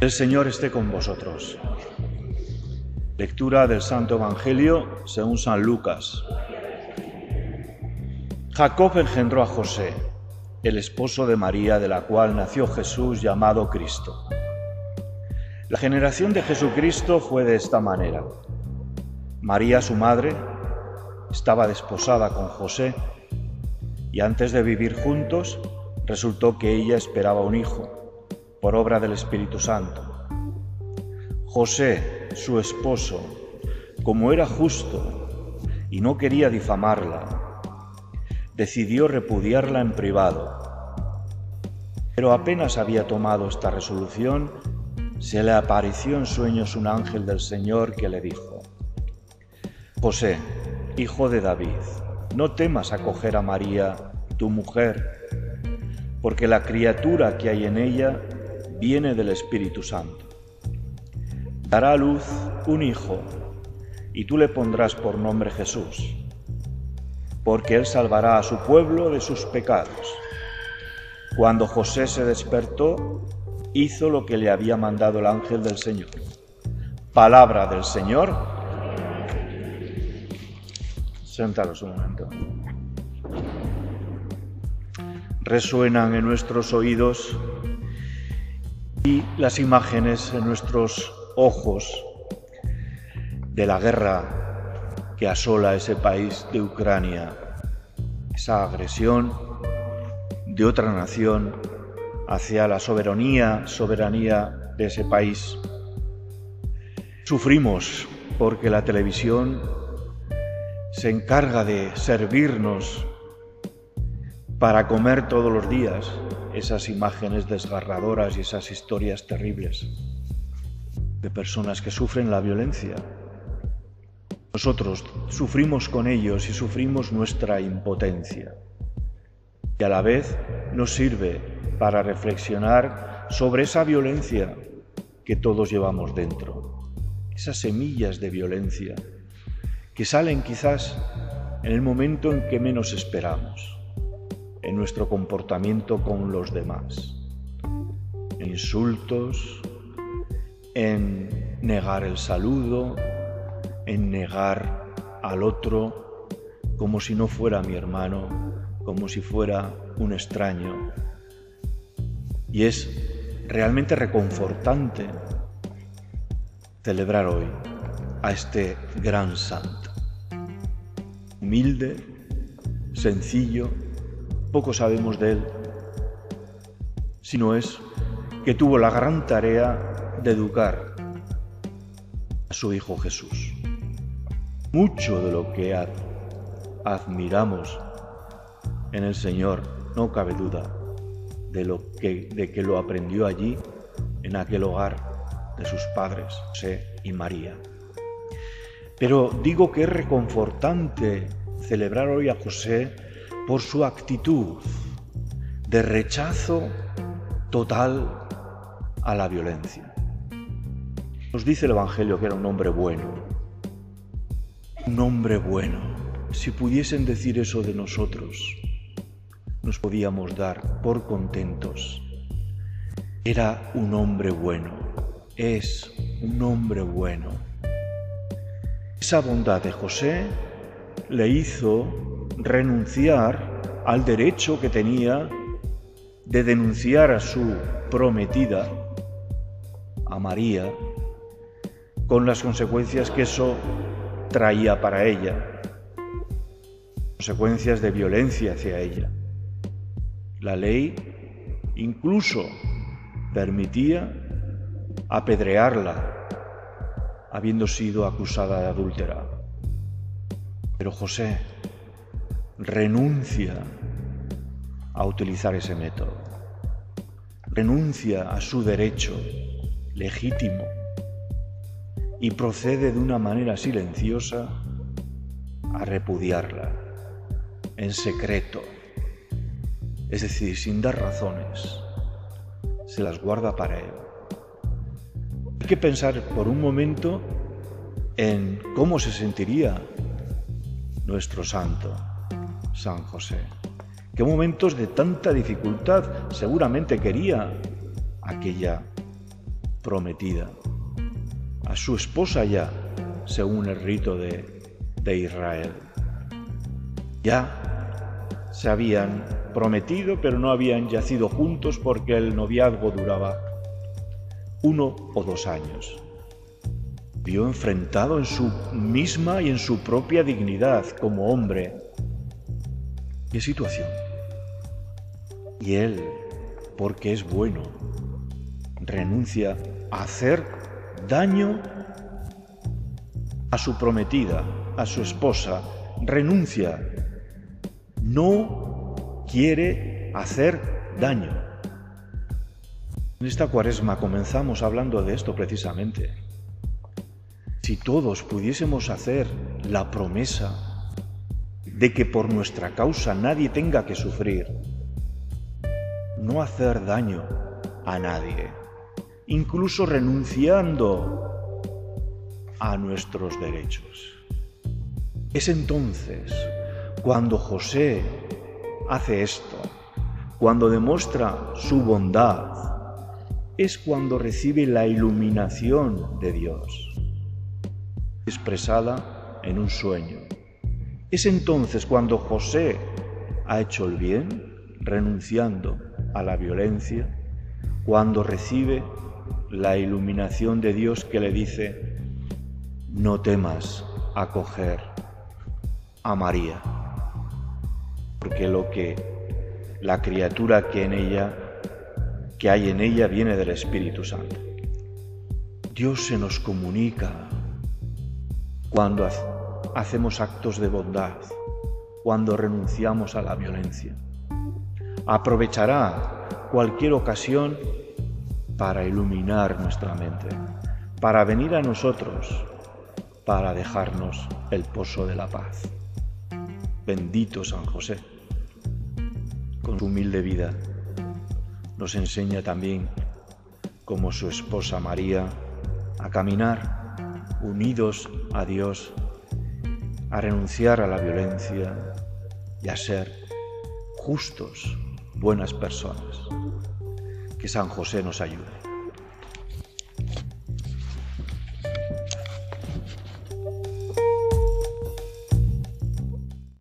El Señor esté con vosotros. Lectura del Santo Evangelio según San Lucas. Jacob engendró a José, el esposo de María, de la cual nació Jesús llamado Cristo. La generación de Jesucristo fue de esta manera. María, su madre, estaba desposada con José y antes de vivir juntos resultó que ella esperaba un hijo por obra del Espíritu Santo. José, su esposo, como era justo y no quería difamarla, decidió repudiarla en privado. Pero apenas había tomado esta resolución, se le apareció en sueños un ángel del Señor que le dijo, José, hijo de David, no temas acoger a María, tu mujer, porque la criatura que hay en ella viene del Espíritu Santo. Dará a luz un hijo y tú le pondrás por nombre Jesús, porque él salvará a su pueblo de sus pecados. Cuando José se despertó, hizo lo que le había mandado el ángel del Señor. Palabra del Señor. Sentaros un momento. Resuenan en nuestros oídos y las imágenes en nuestros ojos de la guerra que asola ese país de Ucrania, esa agresión de otra nación hacia la soberanía, soberanía de ese país. Sufrimos porque la televisión se encarga de servirnos para comer todos los días esas imágenes desgarradoras y esas historias terribles de personas que sufren la violencia. Nosotros sufrimos con ellos y sufrimos nuestra impotencia. Y a la vez nos sirve para reflexionar sobre esa violencia que todos llevamos dentro. Esas semillas de violencia que salen quizás en el momento en que menos esperamos en nuestro comportamiento con los demás, insultos, en negar el saludo, en negar al otro como si no fuera mi hermano, como si fuera un extraño. Y es realmente reconfortante celebrar hoy a este gran santo, humilde, sencillo, poco sabemos de él, sino es que tuvo la gran tarea de educar a su Hijo Jesús. Mucho de lo que admiramos en el Señor, no cabe duda, de, lo que, de que lo aprendió allí, en aquel hogar de sus padres, José y María. Pero digo que es reconfortante celebrar hoy a José por su actitud de rechazo total a la violencia. Nos dice el Evangelio que era un hombre bueno, un hombre bueno. Si pudiesen decir eso de nosotros, nos podíamos dar por contentos. Era un hombre bueno, es un hombre bueno. Esa bondad de José le hizo renunciar al derecho que tenía de denunciar a su prometida, a María, con las consecuencias que eso traía para ella, consecuencias de violencia hacia ella. La ley incluso permitía apedrearla, habiendo sido acusada de adúltera. Pero José renuncia a utilizar ese método, renuncia a su derecho legítimo y procede de una manera silenciosa a repudiarla en secreto, es decir, sin dar razones, se las guarda para él. Hay que pensar por un momento en cómo se sentiría nuestro santo San José. Qué momentos de tanta dificultad seguramente quería aquella prometida, a su esposa ya, según el rito de, de Israel. Ya se habían prometido, pero no habían yacido juntos porque el noviazgo duraba uno o dos años. Vio enfrentado en su misma y en su propia dignidad como hombre. ¿Qué situación? Y él, porque es bueno, renuncia a hacer daño a su prometida, a su esposa, renuncia, no quiere hacer daño. En esta cuaresma comenzamos hablando de esto precisamente. Si todos pudiésemos hacer la promesa de que por nuestra causa nadie tenga que sufrir, no hacer daño a nadie, incluso renunciando a nuestros derechos. Es entonces cuando José hace esto, cuando demuestra su bondad, es cuando recibe la iluminación de Dios, expresada en un sueño. Es entonces cuando José ha hecho el bien, renunciando a la violencia, cuando recibe la iluminación de Dios que le dice, no temas acoger a María, porque lo que la criatura que en ella que hay en ella viene del Espíritu Santo. Dios se nos comunica cuando hacemos actos de bondad, cuando renunciamos a la violencia aprovechará cualquier ocasión para iluminar nuestra mente, para venir a nosotros, para dejarnos el pozo de la paz. Bendito San José, con su humilde vida, nos enseña también, como su esposa María, a caminar unidos a Dios, a renunciar a la violencia y a ser justos buenas personas. Que San José nos ayude.